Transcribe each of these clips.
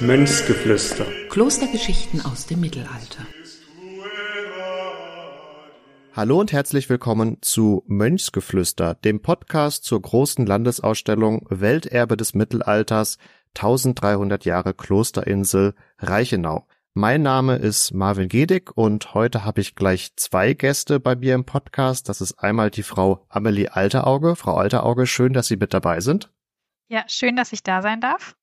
Mönchsgeflüster. Klostergeschichten aus dem Mittelalter. Hallo und herzlich willkommen zu Mönchsgeflüster, dem Podcast zur großen Landesausstellung Welterbe des Mittelalters 1300 Jahre Klosterinsel Reichenau. Mein Name ist Marvin Gedig und heute habe ich gleich zwei Gäste bei mir im Podcast. Das ist einmal die Frau Amelie Alterauge. Frau Alterauge, schön, dass Sie mit dabei sind. Ja, schön, dass ich da sein darf.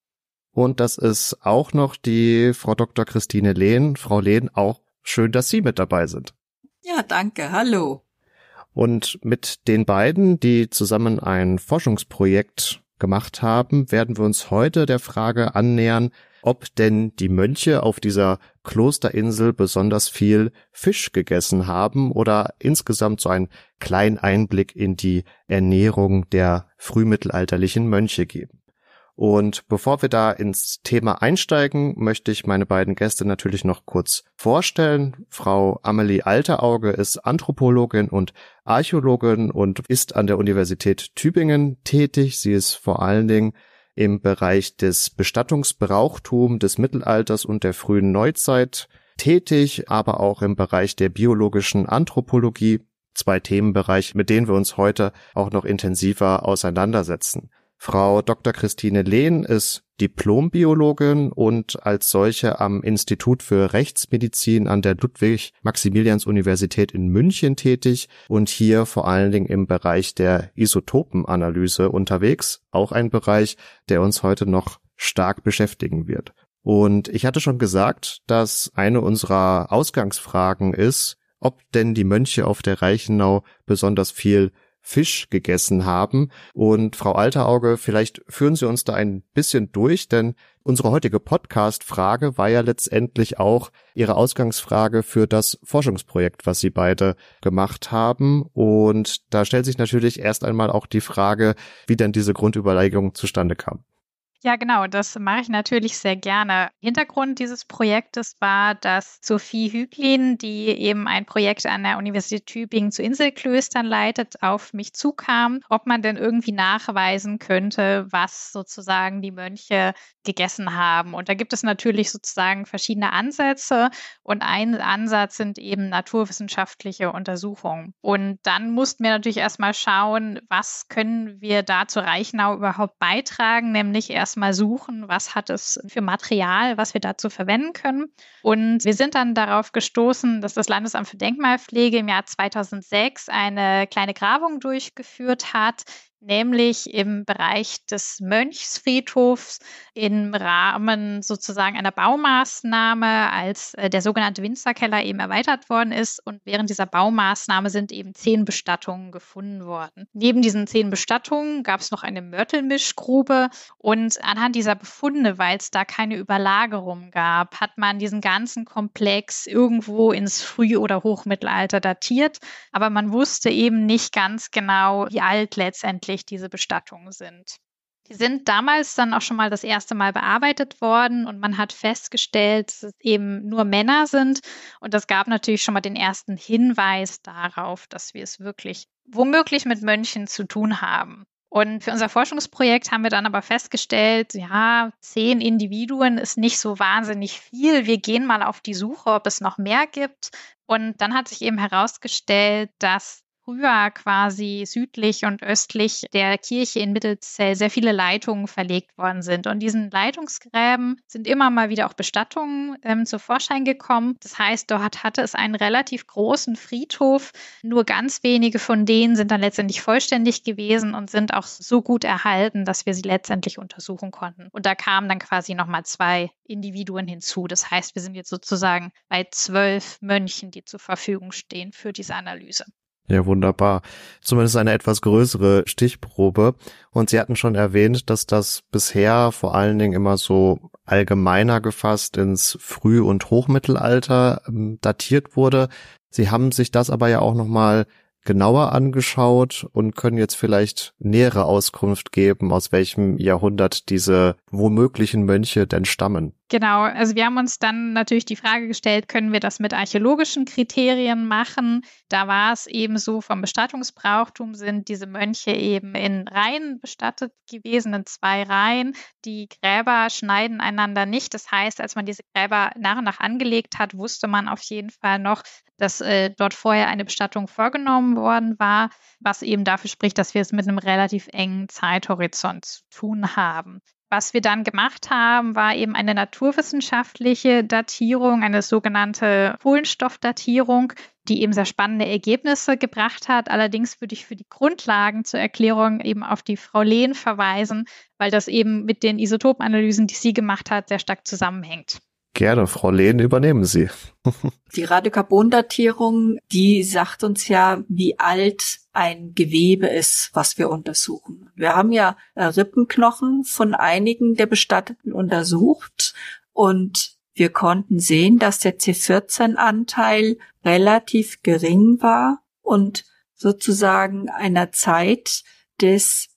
Und das ist auch noch die Frau Dr. Christine Lehn. Frau Lehn, auch schön, dass Sie mit dabei sind. Ja, danke. Hallo. Und mit den beiden, die zusammen ein Forschungsprojekt gemacht haben, werden wir uns heute der Frage annähern, ob denn die Mönche auf dieser Klosterinsel besonders viel Fisch gegessen haben oder insgesamt so einen kleinen Einblick in die Ernährung der frühmittelalterlichen Mönche geben. Und bevor wir da ins Thema einsteigen, möchte ich meine beiden Gäste natürlich noch kurz vorstellen. Frau Amelie Alterauge ist Anthropologin und Archäologin und ist an der Universität Tübingen tätig. Sie ist vor allen Dingen im Bereich des Bestattungsbrauchtums des Mittelalters und der frühen Neuzeit tätig, aber auch im Bereich der biologischen Anthropologie, zwei Themenbereiche, mit denen wir uns heute auch noch intensiver auseinandersetzen. Frau Dr. Christine Lehn ist Diplombiologin und als solche am Institut für Rechtsmedizin an der Ludwig-Maximilians-Universität in München tätig und hier vor allen Dingen im Bereich der Isotopenanalyse unterwegs. Auch ein Bereich, der uns heute noch stark beschäftigen wird. Und ich hatte schon gesagt, dass eine unserer Ausgangsfragen ist, ob denn die Mönche auf der Reichenau besonders viel Fisch gegessen haben. Und Frau Alterauge, vielleicht führen Sie uns da ein bisschen durch, denn unsere heutige Podcast-Frage war ja letztendlich auch Ihre Ausgangsfrage für das Forschungsprojekt, was Sie beide gemacht haben. Und da stellt sich natürlich erst einmal auch die Frage, wie denn diese Grundüberlegung zustande kam. Ja, genau, das mache ich natürlich sehr gerne. Hintergrund dieses Projektes war, dass Sophie Hüglin, die eben ein Projekt an der Universität Tübingen zu Inselklöstern leitet, auf mich zukam, ob man denn irgendwie nachweisen könnte, was sozusagen die Mönche gegessen haben. Und da gibt es natürlich sozusagen verschiedene Ansätze und ein Ansatz sind eben naturwissenschaftliche Untersuchungen. Und dann mussten wir natürlich erstmal schauen, was können wir da zu Reichenau überhaupt beitragen, nämlich erst erstmal suchen, was hat es für Material, was wir dazu verwenden können. Und wir sind dann darauf gestoßen, dass das Landesamt für Denkmalpflege im Jahr 2006 eine kleine Grabung durchgeführt hat, nämlich im Bereich des Mönchsfriedhofs im Rahmen sozusagen einer Baumaßnahme, als äh, der sogenannte Winzerkeller eben erweitert worden ist. Und während dieser Baumaßnahme sind eben zehn Bestattungen gefunden worden. Neben diesen zehn Bestattungen gab es noch eine Mörtelmischgrube. Und anhand dieser Befunde, weil es da keine Überlagerung gab, hat man diesen ganzen Komplex irgendwo ins Früh- oder Hochmittelalter datiert. Aber man wusste eben nicht ganz genau, wie alt letztendlich eigentlich diese Bestattungen sind. Die sind damals dann auch schon mal das erste Mal bearbeitet worden und man hat festgestellt, dass es eben nur Männer sind. Und das gab natürlich schon mal den ersten Hinweis darauf, dass wir es wirklich womöglich mit Mönchen zu tun haben. Und für unser Forschungsprojekt haben wir dann aber festgestellt, ja, zehn Individuen ist nicht so wahnsinnig viel. Wir gehen mal auf die Suche, ob es noch mehr gibt. Und dann hat sich eben herausgestellt, dass früher quasi südlich und östlich der Kirche in Mittelzell sehr viele Leitungen verlegt worden sind. Und diesen Leitungsgräben sind immer mal wieder auch Bestattungen ähm, zu Vorschein gekommen. Das heißt, dort hatte es einen relativ großen Friedhof. Nur ganz wenige von denen sind dann letztendlich vollständig gewesen und sind auch so gut erhalten, dass wir sie letztendlich untersuchen konnten. Und da kamen dann quasi nochmal zwei Individuen hinzu. Das heißt, wir sind jetzt sozusagen bei zwölf Mönchen, die zur Verfügung stehen für diese Analyse. Ja, wunderbar. Zumindest eine etwas größere Stichprobe. Und Sie hatten schon erwähnt, dass das bisher vor allen Dingen immer so allgemeiner gefasst ins Früh- und Hochmittelalter ähm, datiert wurde. Sie haben sich das aber ja auch nochmal genauer angeschaut und können jetzt vielleicht nähere Auskunft geben, aus welchem Jahrhundert diese womöglichen Mönche denn stammen. Genau, also wir haben uns dann natürlich die Frage gestellt, können wir das mit archäologischen Kriterien machen? Da war es eben so, vom Bestattungsbrauchtum sind diese Mönche eben in Reihen bestattet gewesen, in zwei Reihen. Die Gräber schneiden einander nicht. Das heißt, als man diese Gräber nach und nach angelegt hat, wusste man auf jeden Fall noch, dass äh, dort vorher eine Bestattung vorgenommen worden war, was eben dafür spricht, dass wir es mit einem relativ engen Zeithorizont zu tun haben. Was wir dann gemacht haben, war eben eine naturwissenschaftliche Datierung, eine sogenannte Kohlenstoffdatierung, die eben sehr spannende Ergebnisse gebracht hat. Allerdings würde ich für die Grundlagen zur Erklärung eben auf die Frau Lehn verweisen, weil das eben mit den Isotopenanalysen, die sie gemacht hat, sehr stark zusammenhängt. Gerne, Frau Lehn, übernehmen Sie. Die Radiokarbondatierung, die sagt uns ja, wie alt ein Gewebe ist, was wir untersuchen. Wir haben ja äh, Rippenknochen von einigen der Bestatteten untersucht und wir konnten sehen, dass der C14-Anteil relativ gering war und sozusagen einer Zeit des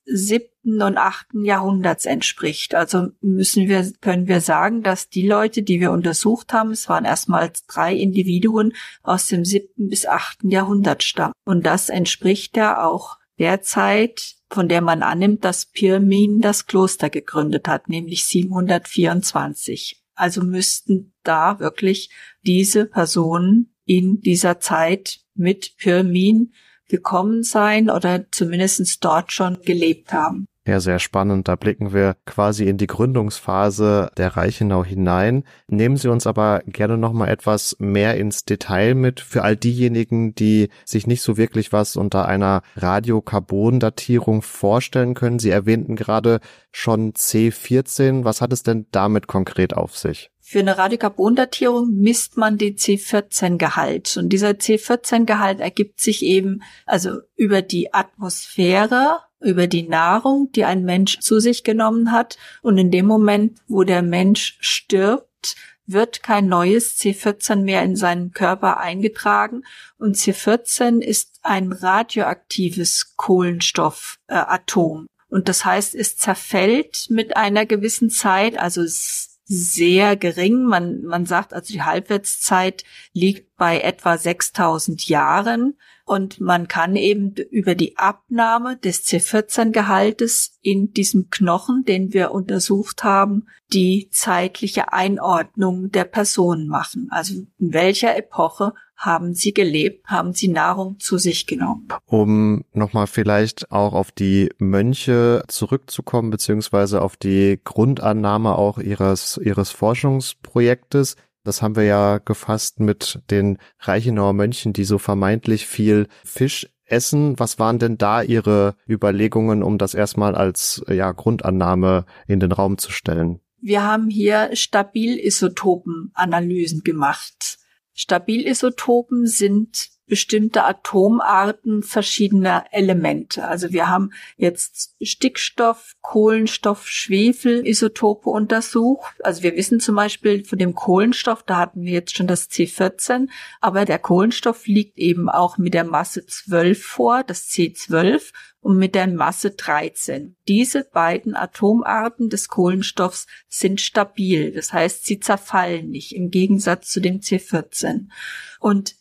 siebten und achten Jahrhunderts entspricht. Also müssen wir, können wir sagen, dass die Leute, die wir untersucht haben, es waren erstmals drei Individuen aus dem siebten bis achten Jahrhundert stammen. Und das entspricht ja auch der Zeit, von der man annimmt, dass Pirmin das Kloster gegründet hat, nämlich 724. Also müssten da wirklich diese Personen in dieser Zeit mit Pirmin gekommen sein oder zumindest dort schon gelebt haben. Ja, sehr spannend. Da blicken wir quasi in die Gründungsphase der Reichenau hinein. Nehmen Sie uns aber gerne noch mal etwas mehr ins Detail mit für all diejenigen, die sich nicht so wirklich was unter einer Radiokarbondatierung vorstellen können. Sie erwähnten gerade schon C14. Was hat es denn damit konkret auf sich? Für eine Radiokarbondatierung misst man den C14-Gehalt. Und dieser C14-Gehalt ergibt sich eben also über die Atmosphäre, über die Nahrung, die ein Mensch zu sich genommen hat. Und in dem Moment, wo der Mensch stirbt, wird kein neues C14 mehr in seinen Körper eingetragen. Und C14 ist ein radioaktives Kohlenstoffatom. Äh, und das heißt, es zerfällt mit einer gewissen Zeit, also es sehr gering. Man, man sagt also, die Halbwertszeit liegt bei etwa 6000 Jahren und man kann eben über die Abnahme des C14-Gehaltes in diesem Knochen, den wir untersucht haben, die zeitliche Einordnung der Person machen. Also in welcher Epoche haben sie gelebt, haben sie Nahrung zu sich genommen. Um nochmal vielleicht auch auf die Mönche zurückzukommen, beziehungsweise auf die Grundannahme auch ihres, ihres Forschungsprojektes. Das haben wir ja gefasst mit den Reichenauer Mönchen, die so vermeintlich viel Fisch essen. Was waren denn da Ihre Überlegungen, um das erstmal als ja, Grundannahme in den Raum zu stellen? Wir haben hier Stabilisotopenanalysen gemacht. Stabilisotopen sind bestimmte Atomarten verschiedener Elemente. Also wir haben jetzt Stickstoff, Kohlenstoff, Schwefel-Isotope untersucht. Also wir wissen zum Beispiel von dem Kohlenstoff, da hatten wir jetzt schon das C14, aber der Kohlenstoff liegt eben auch mit der Masse 12 vor, das C12 und mit der Masse 13. Diese beiden Atomarten des Kohlenstoffs sind stabil. Das heißt, sie zerfallen nicht im Gegensatz zu dem C14. Und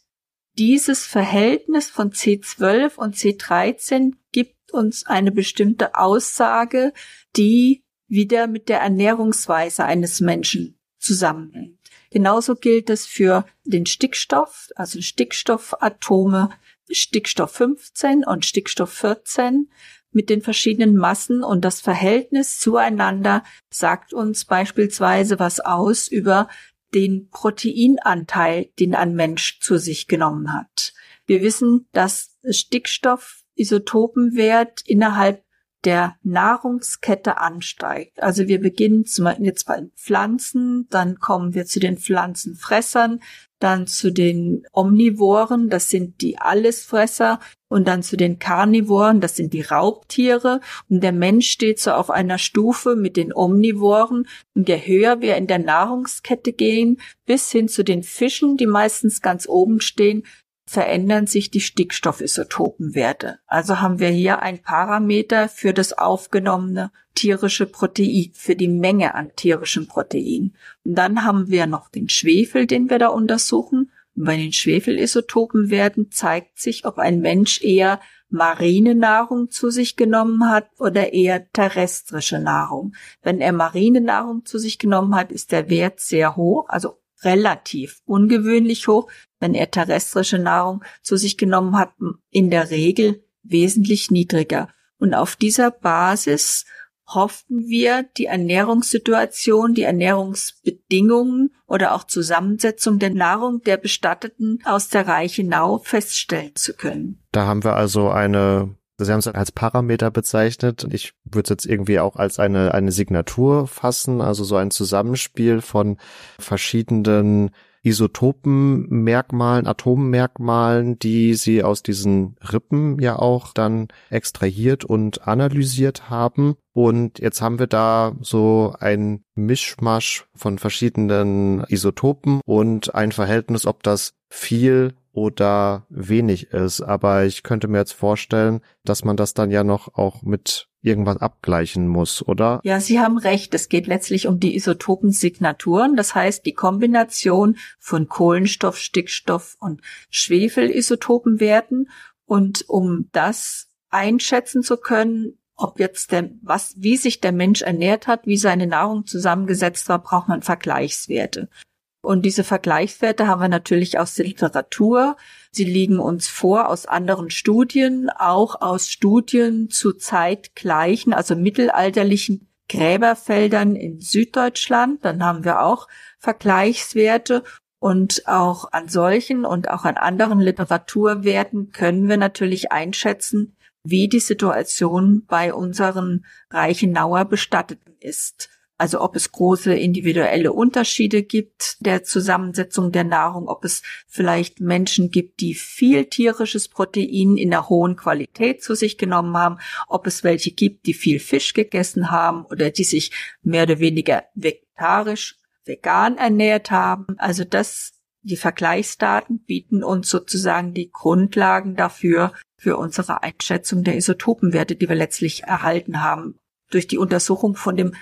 dieses Verhältnis von C12 und C13 gibt uns eine bestimmte Aussage, die wieder mit der Ernährungsweise eines Menschen zusammenhängt. Genauso gilt es für den Stickstoff, also Stickstoffatome Stickstoff 15 und Stickstoff 14 mit den verschiedenen Massen und das Verhältnis zueinander sagt uns beispielsweise was aus über den Proteinanteil, den ein Mensch zu sich genommen hat. Wir wissen, dass Stickstoffisotopenwert innerhalb der Nahrungskette ansteigt. Also wir beginnen jetzt bei Pflanzen, dann kommen wir zu den Pflanzenfressern, dann zu den Omnivoren, das sind die Allesfresser, und dann zu den Karnivoren, das sind die Raubtiere. Und der Mensch steht so auf einer Stufe mit den Omnivoren. Und je höher wir in der Nahrungskette gehen, bis hin zu den Fischen, die meistens ganz oben stehen, verändern sich die Stickstoffisotopenwerte. Also haben wir hier ein Parameter für das aufgenommene tierische Protein, für die Menge an tierischem Protein. Und dann haben wir noch den Schwefel, den wir da untersuchen. Bei den Schwefelisotopenwerten zeigt sich, ob ein Mensch eher marine Nahrung zu sich genommen hat oder eher terrestrische Nahrung. Wenn er marine Nahrung zu sich genommen hat, ist der Wert sehr hoch, also relativ ungewöhnlich hoch. Wenn er terrestrische Nahrung zu sich genommen hat, in der Regel wesentlich niedriger. Und auf dieser Basis hofften wir, die Ernährungssituation, die Ernährungsbedingungen oder auch Zusammensetzung der Nahrung der Bestatteten aus der Reichenau feststellen zu können. Da haben wir also eine Sie haben es als Parameter bezeichnet. Ich würde es jetzt irgendwie auch als eine, eine Signatur fassen, also so ein Zusammenspiel von verschiedenen Isotopenmerkmalen, Atommerkmalen, die sie aus diesen Rippen ja auch dann extrahiert und analysiert haben. Und jetzt haben wir da so ein Mischmasch von verschiedenen Isotopen und ein Verhältnis, ob das viel oder wenig ist. Aber ich könnte mir jetzt vorstellen, dass man das dann ja noch auch mit irgendwas abgleichen muss, oder? Ja, Sie haben recht. Es geht letztlich um die Isotopensignaturen. Das heißt, die Kombination von Kohlenstoff, Stickstoff und Schwefelisotopenwerten. Und um das einschätzen zu können, ob jetzt der, was, wie sich der Mensch ernährt hat, wie seine Nahrung zusammengesetzt war, braucht man Vergleichswerte. Und diese Vergleichswerte haben wir natürlich aus der Literatur. Sie liegen uns vor aus anderen Studien, auch aus Studien zu zeitgleichen, also mittelalterlichen Gräberfeldern in Süddeutschland. Dann haben wir auch Vergleichswerte und auch an solchen und auch an anderen Literaturwerten können wir natürlich einschätzen, wie die Situation bei unseren Reichenauer Bestatteten ist. Also ob es große individuelle Unterschiede gibt der Zusammensetzung der Nahrung, ob es vielleicht Menschen gibt, die viel tierisches Protein in der hohen Qualität zu sich genommen haben, ob es welche gibt, die viel Fisch gegessen haben oder die sich mehr oder weniger vegetarisch, vegan ernährt haben. Also das, die Vergleichsdaten bieten uns sozusagen die Grundlagen dafür, für unsere Einschätzung der Isotopenwerte, die wir letztlich erhalten haben durch die Untersuchung von dem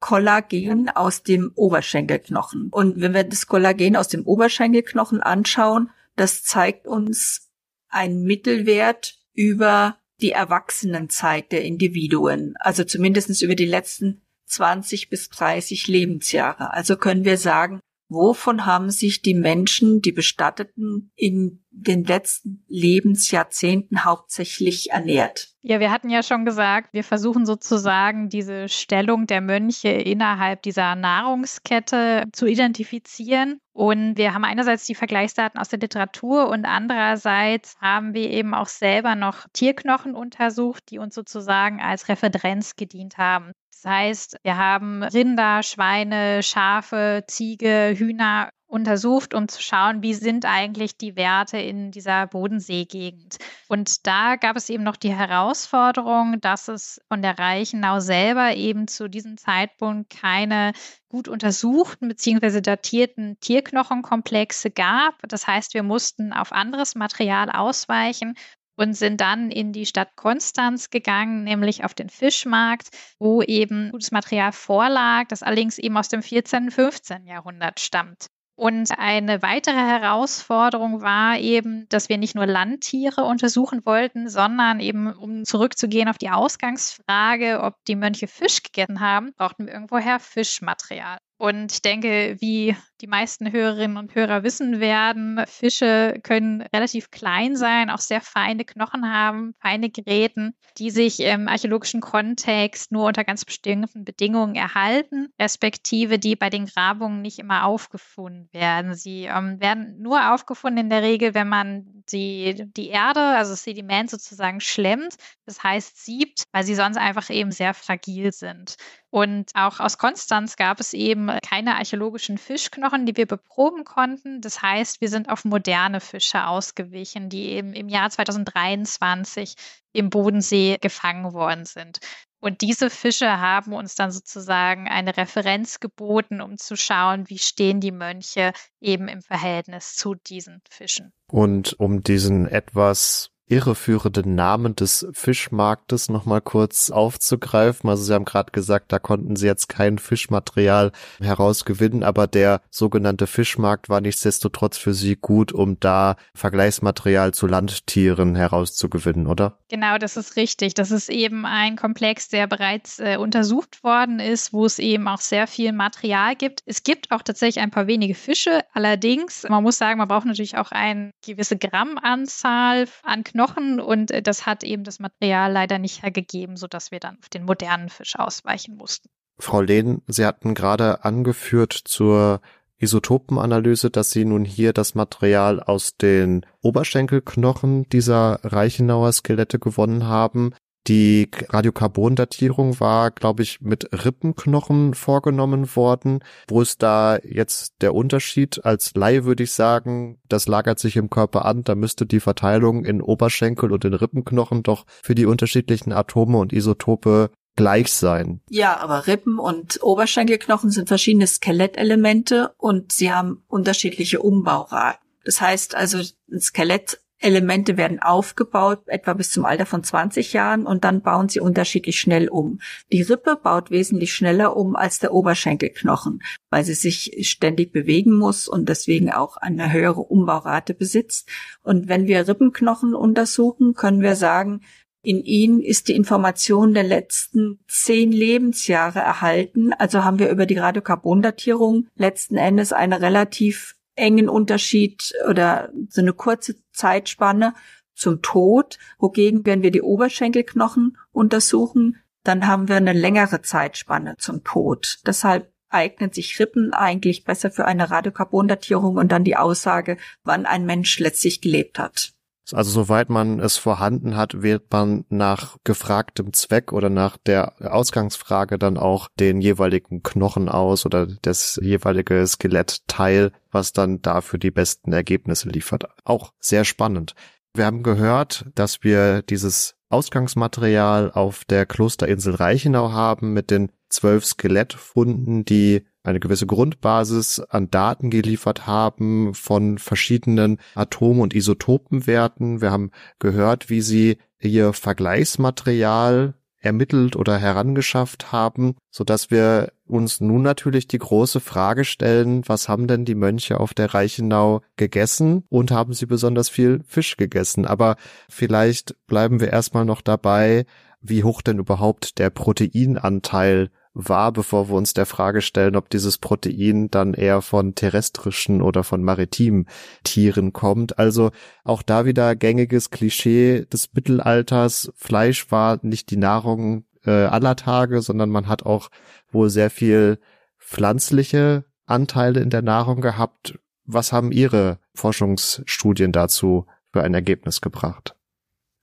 Kollagen aus dem Oberschenkelknochen. Und wenn wir das Kollagen aus dem Oberschenkelknochen anschauen, das zeigt uns einen Mittelwert über die Erwachsenenzeit der Individuen, also zumindest über die letzten 20 bis 30 Lebensjahre. Also können wir sagen, Wovon haben sich die Menschen, die Bestatteten in den letzten Lebensjahrzehnten hauptsächlich ernährt? Ja, wir hatten ja schon gesagt, wir versuchen sozusagen diese Stellung der Mönche innerhalb dieser Nahrungskette zu identifizieren. Und wir haben einerseits die Vergleichsdaten aus der Literatur und andererseits haben wir eben auch selber noch Tierknochen untersucht, die uns sozusagen als Referenz gedient haben. Das heißt, wir haben Rinder, Schweine, Schafe, Ziege, Hühner untersucht, um zu schauen, wie sind eigentlich die Werte in dieser Bodenseegegend. Und da gab es eben noch die Herausforderung, dass es von der Reichenau selber eben zu diesem Zeitpunkt keine gut untersuchten bzw. datierten Tierknochenkomplexe gab. Das heißt, wir mussten auf anderes Material ausweichen und sind dann in die Stadt Konstanz gegangen, nämlich auf den Fischmarkt, wo eben gutes Material vorlag, das allerdings eben aus dem 14. und 15. Jahrhundert stammt. Und eine weitere Herausforderung war eben, dass wir nicht nur Landtiere untersuchen wollten, sondern eben, um zurückzugehen auf die Ausgangsfrage, ob die Mönche Fisch gegessen haben, brauchten wir irgendwoher Fischmaterial. Und ich denke, wie die meisten Hörerinnen und Hörer wissen werden, Fische können relativ klein sein, auch sehr feine Knochen haben, feine Geräten, die sich im archäologischen Kontext nur unter ganz bestimmten Bedingungen erhalten, respektive die bei den Grabungen nicht immer aufgefunden werden. Sie ähm, werden nur aufgefunden in der Regel, wenn man die, die Erde, also Sediment sozusagen schlemmt, das heißt siebt, weil sie sonst einfach eben sehr fragil sind. Und auch aus Konstanz gab es eben keine archäologischen Fischknochen, die wir beproben konnten. Das heißt, wir sind auf moderne Fische ausgewichen, die eben im Jahr 2023 im Bodensee gefangen worden sind. Und diese Fische haben uns dann sozusagen eine Referenz geboten, um zu schauen, wie stehen die Mönche eben im Verhältnis zu diesen Fischen. Und um diesen etwas irreführenden Namen des Fischmarktes nochmal kurz aufzugreifen. Also Sie haben gerade gesagt, da konnten Sie jetzt kein Fischmaterial herausgewinnen, aber der sogenannte Fischmarkt war nichtsdestotrotz für Sie gut, um da Vergleichsmaterial zu Landtieren herauszugewinnen, oder? Genau, das ist richtig. Das ist eben ein Komplex, der bereits äh, untersucht worden ist, wo es eben auch sehr viel Material gibt. Es gibt auch tatsächlich ein paar wenige Fische. Allerdings, man muss sagen, man braucht natürlich auch eine gewisse Grammanzahl an Knochen und äh, das hat eben das Material leider nicht hergegeben, sodass wir dann auf den modernen Fisch ausweichen mussten. Frau Lehn, Sie hatten gerade angeführt zur Isotopenanalyse, dass Sie nun hier das Material aus den Oberschenkelknochen dieser Reichenauer Skelette gewonnen haben. Die Radiokarbondatierung war, glaube ich, mit Rippenknochen vorgenommen worden. Wo ist da jetzt der Unterschied? Als Laie würde ich sagen, das lagert sich im Körper an. Da müsste die Verteilung in Oberschenkel und in Rippenknochen doch für die unterschiedlichen Atome und Isotope gleich sein. Ja, aber Rippen und Oberschenkelknochen sind verschiedene Skelettelemente und sie haben unterschiedliche Umbauraten. Das heißt also, ein Skelett Elemente werden aufgebaut, etwa bis zum Alter von 20 Jahren, und dann bauen sie unterschiedlich schnell um. Die Rippe baut wesentlich schneller um als der Oberschenkelknochen, weil sie sich ständig bewegen muss und deswegen auch eine höhere Umbaurate besitzt. Und wenn wir Rippenknochen untersuchen, können wir sagen, in ihnen ist die Information der letzten zehn Lebensjahre erhalten. Also haben wir über die Radiokarbondatierung letzten Endes eine relativ engen Unterschied oder so eine kurze Zeitspanne zum Tod. Wogegen, wenn wir die Oberschenkelknochen untersuchen, dann haben wir eine längere Zeitspanne zum Tod. Deshalb eignen sich Rippen eigentlich besser für eine Radiokarbondatierung und dann die Aussage, wann ein Mensch letztlich gelebt hat. Also soweit man es vorhanden hat, wählt man nach gefragtem Zweck oder nach der Ausgangsfrage dann auch den jeweiligen Knochen aus oder das jeweilige Skelettteil, was dann dafür die besten Ergebnisse liefert. Auch sehr spannend. Wir haben gehört, dass wir dieses Ausgangsmaterial auf der Klosterinsel Reichenau haben mit den zwölf Skelettfunden, die eine gewisse Grundbasis an Daten geliefert haben von verschiedenen Atom- und Isotopenwerten. Wir haben gehört, wie sie ihr Vergleichsmaterial ermittelt oder herangeschafft haben, so dass wir uns nun natürlich die große Frage stellen, was haben denn die Mönche auf der Reichenau gegessen und haben sie besonders viel Fisch gegessen? Aber vielleicht bleiben wir erstmal noch dabei, wie hoch denn überhaupt der Proteinanteil war, bevor wir uns der Frage stellen, ob dieses Protein dann eher von terrestrischen oder von maritimen Tieren kommt. Also auch da wieder gängiges Klischee des Mittelalters. Fleisch war nicht die Nahrung äh, aller Tage, sondern man hat auch wohl sehr viel pflanzliche Anteile in der Nahrung gehabt. Was haben Ihre Forschungsstudien dazu für ein Ergebnis gebracht?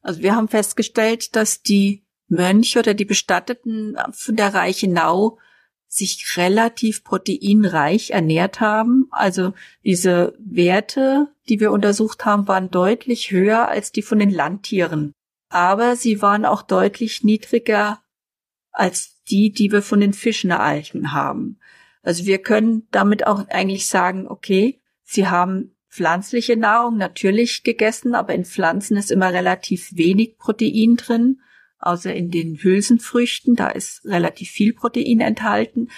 Also wir haben festgestellt, dass die Mönche oder die Bestatteten von der Reichenau sich relativ proteinreich ernährt haben. Also diese Werte, die wir untersucht haben, waren deutlich höher als die von den Landtieren. Aber sie waren auch deutlich niedriger als die, die wir von den Fischen erhalten haben. Also wir können damit auch eigentlich sagen, okay, sie haben pflanzliche Nahrung natürlich gegessen, aber in Pflanzen ist immer relativ wenig Protein drin außer in den Hülsenfrüchten, da ist relativ viel Protein enthalten,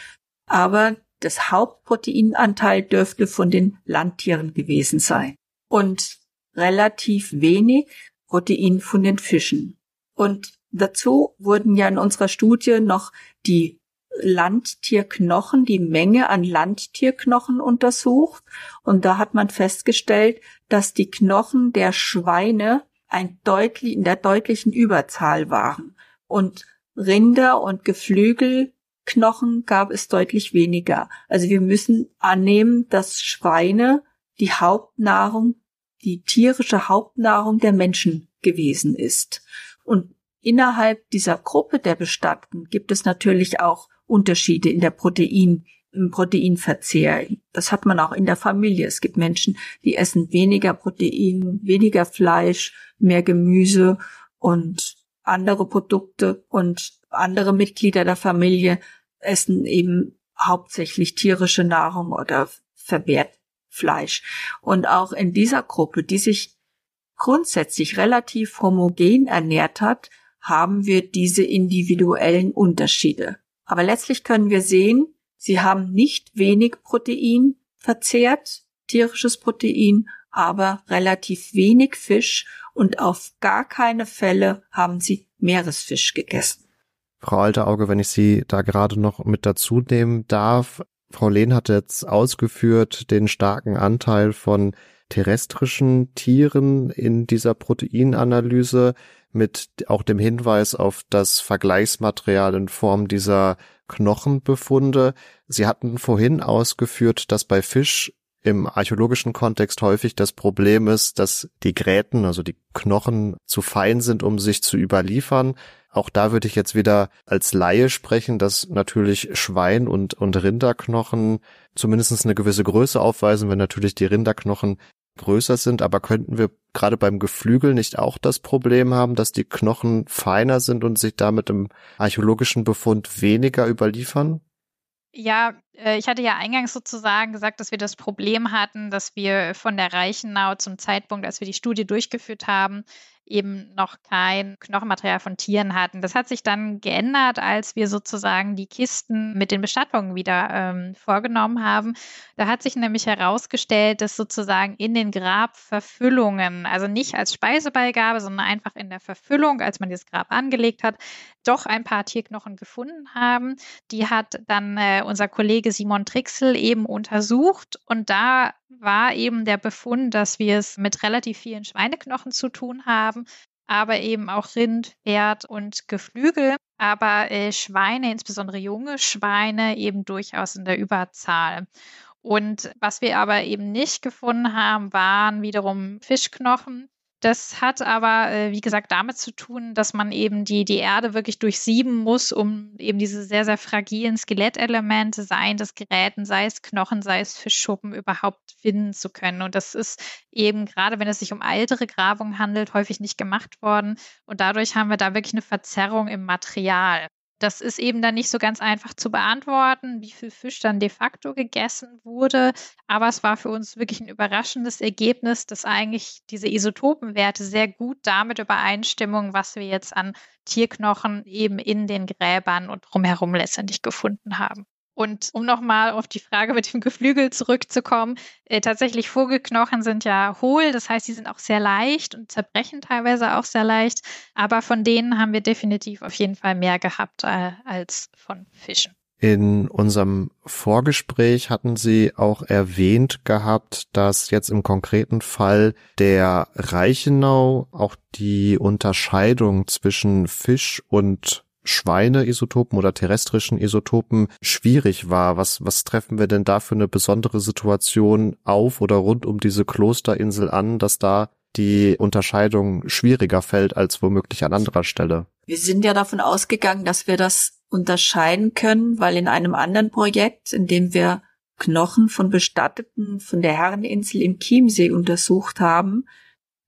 aber das Hauptproteinanteil dürfte von den Landtieren gewesen sein und relativ wenig Protein von den Fischen. Und dazu wurden ja in unserer Studie noch die Landtierknochen, die Menge an Landtierknochen untersucht. Und da hat man festgestellt, dass die Knochen der Schweine ein deutlich, in der deutlichen Überzahl waren. Und Rinder und Geflügelknochen gab es deutlich weniger. Also wir müssen annehmen, dass Schweine die Hauptnahrung, die tierische Hauptnahrung der Menschen gewesen ist. Und innerhalb dieser Gruppe der Bestatteten gibt es natürlich auch Unterschiede in der Protein, Proteinverzehr. Das hat man auch in der Familie. Es gibt Menschen, die essen weniger Protein, weniger Fleisch, mehr Gemüse und andere Produkte und Andere Mitglieder der Familie essen eben hauptsächlich tierische Nahrung oder verwehrt Fleisch. Und auch in dieser Gruppe, die sich grundsätzlich relativ homogen ernährt hat, haben wir diese individuellen Unterschiede. Aber letztlich können wir sehen, sie haben nicht wenig Protein verzehrt, tierisches Protein, aber relativ wenig Fisch und auf gar keine Fälle haben sie Meeresfisch gegessen. Frau Alterauge, wenn ich Sie da gerade noch mit dazu nehmen darf. Frau Lehn hat jetzt ausgeführt den starken Anteil von terrestrischen Tieren in dieser Proteinanalyse mit auch dem Hinweis auf das Vergleichsmaterial in Form dieser Knochenbefunde. Sie hatten vorhin ausgeführt, dass bei Fisch im archäologischen Kontext häufig das Problem ist, dass die Gräten, also die Knochen, zu fein sind, um sich zu überliefern. Auch da würde ich jetzt wieder als Laie sprechen, dass natürlich Schwein und, und Rinderknochen zumindest eine gewisse Größe aufweisen, wenn natürlich die Rinderknochen größer sind, aber könnten wir gerade beim Geflügel nicht auch das Problem haben, dass die Knochen feiner sind und sich damit im archäologischen Befund weniger überliefern? Ja, äh, ich hatte ja eingangs sozusagen gesagt, dass wir das Problem hatten, dass wir von der Reichenau zum Zeitpunkt, als wir die Studie durchgeführt haben, eben noch kein Knochenmaterial von Tieren hatten. Das hat sich dann geändert, als wir sozusagen die Kisten mit den Bestattungen wieder ähm, vorgenommen haben. Da hat sich nämlich herausgestellt, dass sozusagen in den Grabverfüllungen, also nicht als Speisebeigabe, sondern einfach in der Verfüllung, als man das Grab angelegt hat, doch ein paar Tierknochen gefunden haben. Die hat dann äh, unser Kollege Simon Trixel eben untersucht und da war eben der Befund, dass wir es mit relativ vielen Schweineknochen zu tun haben, aber eben auch Rind, Pferd und Geflügel, aber äh, Schweine, insbesondere junge Schweine, eben durchaus in der Überzahl. Und was wir aber eben nicht gefunden haben, waren wiederum Fischknochen. Das hat aber, äh, wie gesagt, damit zu tun, dass man eben die, die Erde wirklich durchsieben muss, um eben diese sehr, sehr fragilen Skelettelemente, seien das Geräten, sei es Knochen, sei es Fischschuppen, überhaupt finden zu können. Und das ist eben, gerade wenn es sich um ältere Grabungen handelt, häufig nicht gemacht worden. Und dadurch haben wir da wirklich eine Verzerrung im Material. Das ist eben dann nicht so ganz einfach zu beantworten, wie viel Fisch dann de facto gegessen wurde. Aber es war für uns wirklich ein überraschendes Ergebnis, dass eigentlich diese Isotopenwerte sehr gut damit übereinstimmen, was wir jetzt an Tierknochen eben in den Gräbern und drumherum letztendlich gefunden haben. Und um nochmal auf die Frage mit dem Geflügel zurückzukommen, äh, tatsächlich Vogelknochen sind ja hohl, das heißt, sie sind auch sehr leicht und zerbrechen teilweise auch sehr leicht, aber von denen haben wir definitiv auf jeden Fall mehr gehabt äh, als von Fischen. In unserem Vorgespräch hatten Sie auch erwähnt gehabt, dass jetzt im konkreten Fall der Reichenau auch die Unterscheidung zwischen Fisch und Schweineisotopen oder terrestrischen Isotopen schwierig war. Was, was treffen wir denn da für eine besondere Situation auf oder rund um diese Klosterinsel an, dass da die Unterscheidung schwieriger fällt als womöglich an anderer Stelle? Wir sind ja davon ausgegangen, dass wir das unterscheiden können, weil in einem anderen Projekt, in dem wir Knochen von Bestatteten von der Herreninsel im Chiemsee untersucht haben,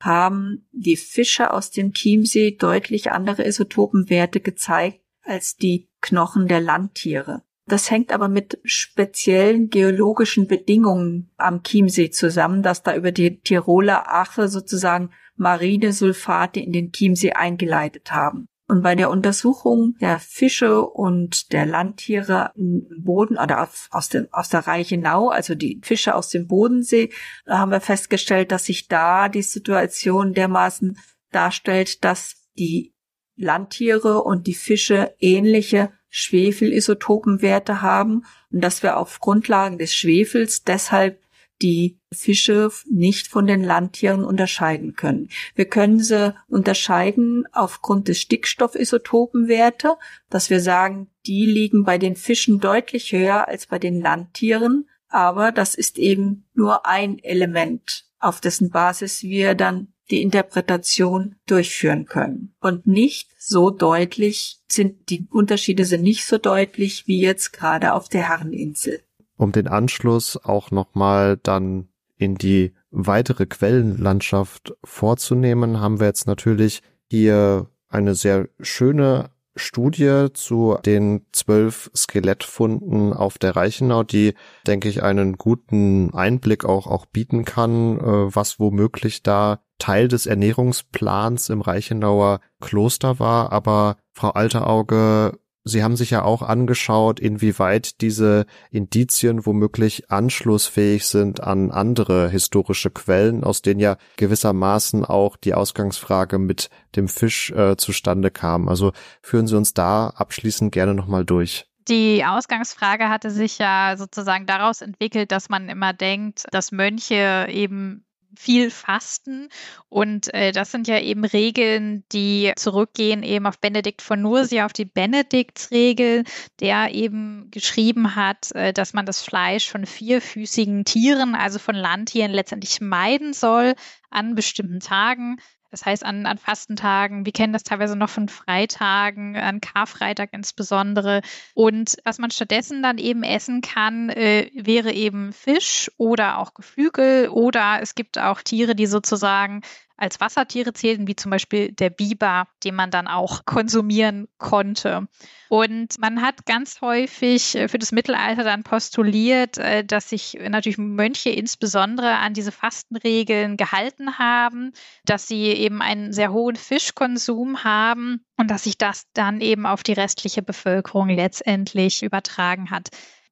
haben die Fische aus dem Chiemsee deutlich andere Isotopenwerte gezeigt als die Knochen der Landtiere. Das hängt aber mit speziellen geologischen Bedingungen am Chiemsee zusammen, dass da über die Tiroler Ache sozusagen marine Sulfate in den Chiemsee eingeleitet haben. Und bei der Untersuchung der Fische und der Landtiere im Boden oder aus, dem, aus der Reichenau, also die Fische aus dem Bodensee, haben wir festgestellt, dass sich da die Situation dermaßen darstellt, dass die Landtiere und die Fische ähnliche Schwefelisotopenwerte haben und dass wir auf Grundlagen des Schwefels deshalb die Fische nicht von den Landtieren unterscheiden können. Wir können sie unterscheiden aufgrund des Stickstoffisotopenwerte, dass wir sagen, die liegen bei den Fischen deutlich höher als bei den Landtieren, aber das ist eben nur ein Element, auf dessen Basis wir dann die Interpretation durchführen können. Und nicht so deutlich sind, die Unterschiede sind nicht so deutlich wie jetzt gerade auf der Herreninsel um den Anschluss auch nochmal dann in die weitere Quellenlandschaft vorzunehmen, haben wir jetzt natürlich hier eine sehr schöne Studie zu den zwölf Skelettfunden auf der Reichenau, die, denke ich, einen guten Einblick auch, auch bieten kann, äh, was womöglich da Teil des Ernährungsplans im Reichenauer Kloster war. Aber Frau Alterauge, Sie haben sich ja auch angeschaut, inwieweit diese Indizien womöglich anschlussfähig sind an andere historische Quellen, aus denen ja gewissermaßen auch die Ausgangsfrage mit dem Fisch äh, zustande kam. Also führen Sie uns da abschließend gerne nochmal durch. Die Ausgangsfrage hatte sich ja sozusagen daraus entwickelt, dass man immer denkt, dass Mönche eben viel fasten. Und äh, das sind ja eben Regeln, die zurückgehen eben auf Benedikt von Nursia, auf die Benediktsregel, der eben geschrieben hat, äh, dass man das Fleisch von vierfüßigen Tieren, also von Landtieren, letztendlich meiden soll an bestimmten Tagen. Das heißt, an, an Fastentagen, wir kennen das teilweise noch von Freitagen, an Karfreitag insbesondere. Und was man stattdessen dann eben essen kann, äh, wäre eben Fisch oder auch Geflügel oder es gibt auch Tiere, die sozusagen als Wassertiere zählten, wie zum Beispiel der Biber, den man dann auch konsumieren konnte. Und man hat ganz häufig äh, für das Mittelalter dann postuliert, äh, dass sich natürlich Mönche insbesondere an diese Fastenregeln gehalten haben, dass sie eben einen sehr hohen Fischkonsum haben und dass sich das dann eben auf die restliche Bevölkerung letztendlich übertragen hat.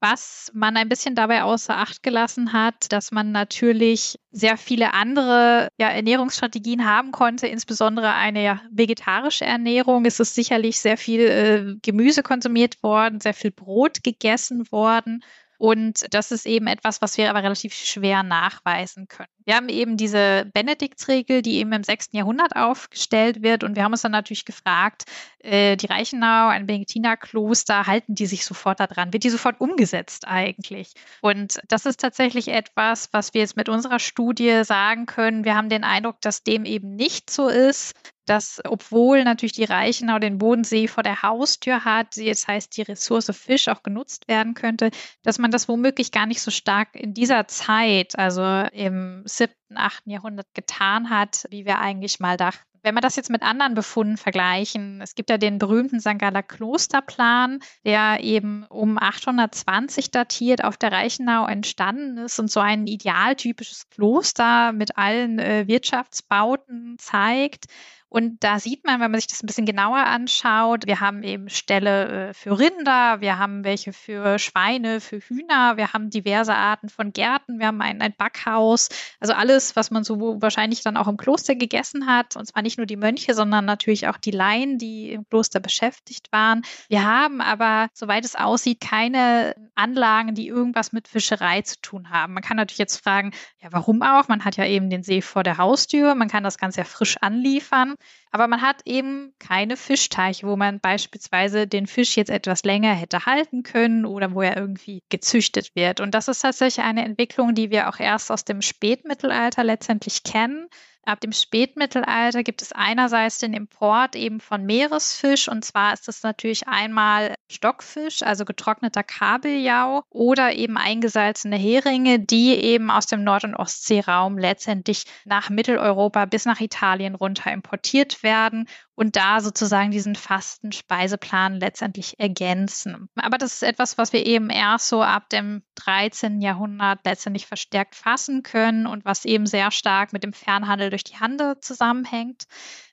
Was man ein bisschen dabei außer Acht gelassen hat, dass man natürlich sehr viele andere ja, Ernährungsstrategien haben konnte, insbesondere eine ja, vegetarische Ernährung. Es ist sicherlich sehr viel äh, Gemüse konsumiert worden, sehr viel Brot gegessen worden. Und das ist eben etwas, was wir aber relativ schwer nachweisen können. Wir haben eben diese Benediktsregel, die eben im 6. Jahrhundert aufgestellt wird. Und wir haben uns dann natürlich gefragt, äh, die Reichenau, ein Benediktinerkloster, halten die sich sofort daran? Wird die sofort umgesetzt eigentlich? Und das ist tatsächlich etwas, was wir jetzt mit unserer Studie sagen können. Wir haben den Eindruck, dass dem eben nicht so ist dass obwohl natürlich die Reichenau den Bodensee vor der Haustür hat, jetzt heißt die Ressource Fisch auch genutzt werden könnte, dass man das womöglich gar nicht so stark in dieser Zeit, also im siebten, achten Jahrhundert getan hat, wie wir eigentlich mal dachten. Wenn wir das jetzt mit anderen Befunden vergleichen, es gibt ja den berühmten St. Galler Klosterplan, der eben um 820 datiert auf der Reichenau entstanden ist und so ein idealtypisches Kloster mit allen äh, Wirtschaftsbauten zeigt. Und da sieht man, wenn man sich das ein bisschen genauer anschaut, wir haben eben Ställe äh, für Rinder, wir haben welche für Schweine, für Hühner, wir haben diverse Arten von Gärten, wir haben ein, ein Backhaus, also alles, was man so wahrscheinlich dann auch im Kloster gegessen hat. Und zwar nicht nur die Mönche, sondern natürlich auch die Laien, die im Kloster beschäftigt waren. Wir haben aber, soweit es aussieht, keine Anlagen, die irgendwas mit Fischerei zu tun haben. Man kann natürlich jetzt fragen, ja, warum auch? Man hat ja eben den See vor der Haustür, man kann das Ganze ja frisch anliefern. Aber man hat eben keine Fischteiche, wo man beispielsweise den Fisch jetzt etwas länger hätte halten können oder wo er irgendwie gezüchtet wird. Und das ist tatsächlich eine Entwicklung, die wir auch erst aus dem Spätmittelalter letztendlich kennen. Ab dem Spätmittelalter gibt es einerseits den Import eben von Meeresfisch und zwar ist das natürlich einmal Stockfisch, also getrockneter Kabeljau oder eben eingesalzene Heringe, die eben aus dem Nord- und Ostseeraum letztendlich nach Mitteleuropa bis nach Italien runter importiert werden und da sozusagen diesen fasten Speiseplan letztendlich ergänzen. Aber das ist etwas, was wir eben erst so ab dem 13. Jahrhundert letztendlich verstärkt fassen können und was eben sehr stark mit dem Fernhandel durch die Handel zusammenhängt.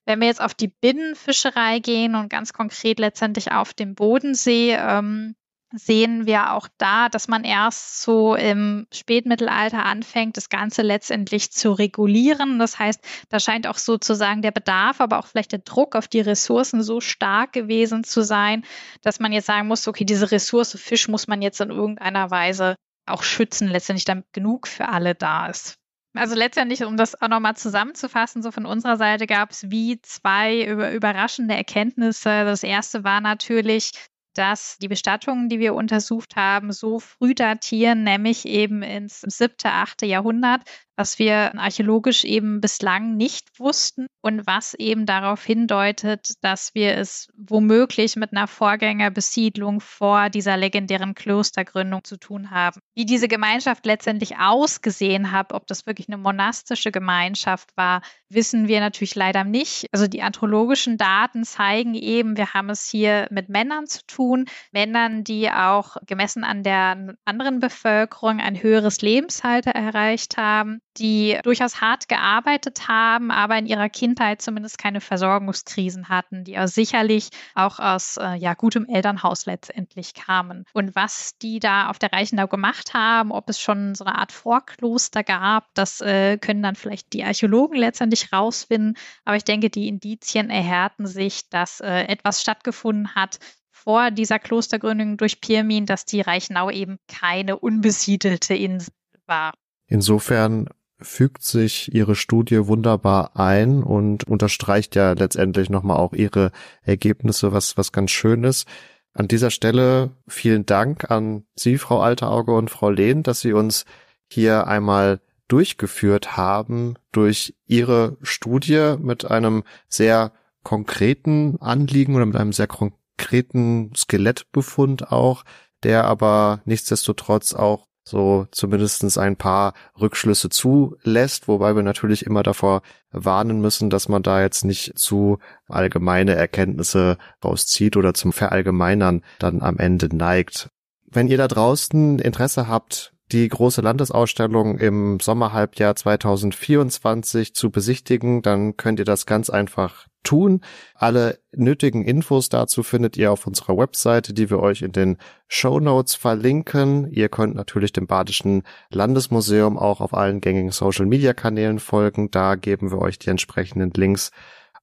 Wenn wir jetzt auf die Binnenfischerei gehen und ganz konkret letztendlich auf dem Bodensee, ähm, sehen wir auch da, dass man erst so im Spätmittelalter anfängt, das Ganze letztendlich zu regulieren. Das heißt, da scheint auch sozusagen der Bedarf, aber auch vielleicht der Druck auf die Ressourcen so stark gewesen zu sein, dass man jetzt sagen muss, okay, diese Ressource Fisch muss man jetzt in irgendeiner Weise auch schützen, letztendlich damit genug für alle da ist. Also letztendlich, um das auch nochmal zusammenzufassen, so von unserer Seite gab es wie zwei überraschende Erkenntnisse. Das erste war natürlich, dass die Bestattungen, die wir untersucht haben, so früh datieren, nämlich eben ins siebte, achte Jahrhundert, was wir archäologisch eben bislang nicht wussten und was eben darauf hindeutet, dass wir es womöglich mit einer Vorgängerbesiedlung vor dieser legendären Klostergründung zu tun haben. Wie diese Gemeinschaft letztendlich ausgesehen hat, ob das wirklich eine monastische Gemeinschaft war, wissen wir natürlich leider nicht. Also die anthropologischen Daten zeigen eben, wir haben es hier mit Männern zu tun, Männern, die auch gemessen an der anderen Bevölkerung ein höheres Lebensalter erreicht haben, die durchaus hart gearbeitet haben, aber in ihrer Kindheit zumindest keine Versorgungskrisen hatten, die auch sicherlich auch aus äh, ja, gutem Elternhaus letztendlich kamen. Und was die da auf der Reichenau gemacht haben, ob es schon so eine Art Vorkloster gab, das äh, können dann vielleicht die Archäologen letztendlich rausfinden. Aber ich denke, die Indizien erhärten sich, dass äh, etwas stattgefunden hat, vor dieser Klostergründung durch Pirmin, dass die Reichenau eben keine unbesiedelte Insel war. Insofern fügt sich ihre Studie wunderbar ein und unterstreicht ja letztendlich nochmal auch ihre Ergebnisse, was, was ganz schön ist. An dieser Stelle vielen Dank an Sie, Frau Alterauge und Frau Lehn, dass Sie uns hier einmal durchgeführt haben durch Ihre Studie mit einem sehr konkreten Anliegen oder mit einem sehr konkreten Skelettbefund auch, der aber nichtsdestotrotz auch so zumindestens ein paar Rückschlüsse zulässt, wobei wir natürlich immer davor warnen müssen, dass man da jetzt nicht zu allgemeine Erkenntnisse rauszieht oder zum Verallgemeinern dann am Ende neigt. Wenn ihr da draußen Interesse habt, die große Landesausstellung im Sommerhalbjahr 2024 zu besichtigen, dann könnt ihr das ganz einfach tun. Alle nötigen Infos dazu findet ihr auf unserer Webseite, die wir euch in den Show Notes verlinken. Ihr könnt natürlich dem Badischen Landesmuseum auch auf allen gängigen Social Media Kanälen folgen. Da geben wir euch die entsprechenden Links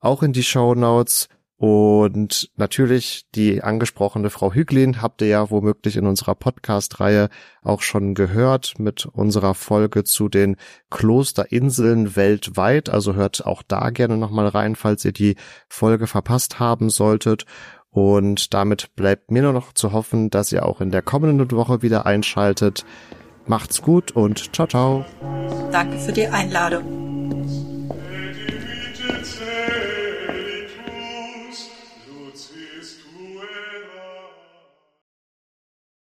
auch in die Show Notes. Und natürlich die angesprochene Frau Hüglin habt ihr ja womöglich in unserer Podcast-Reihe auch schon gehört mit unserer Folge zu den Klosterinseln weltweit. Also hört auch da gerne nochmal rein, falls ihr die Folge verpasst haben solltet. Und damit bleibt mir nur noch zu hoffen, dass ihr auch in der kommenden Woche wieder einschaltet. Macht's gut und ciao, ciao. Danke für die Einladung.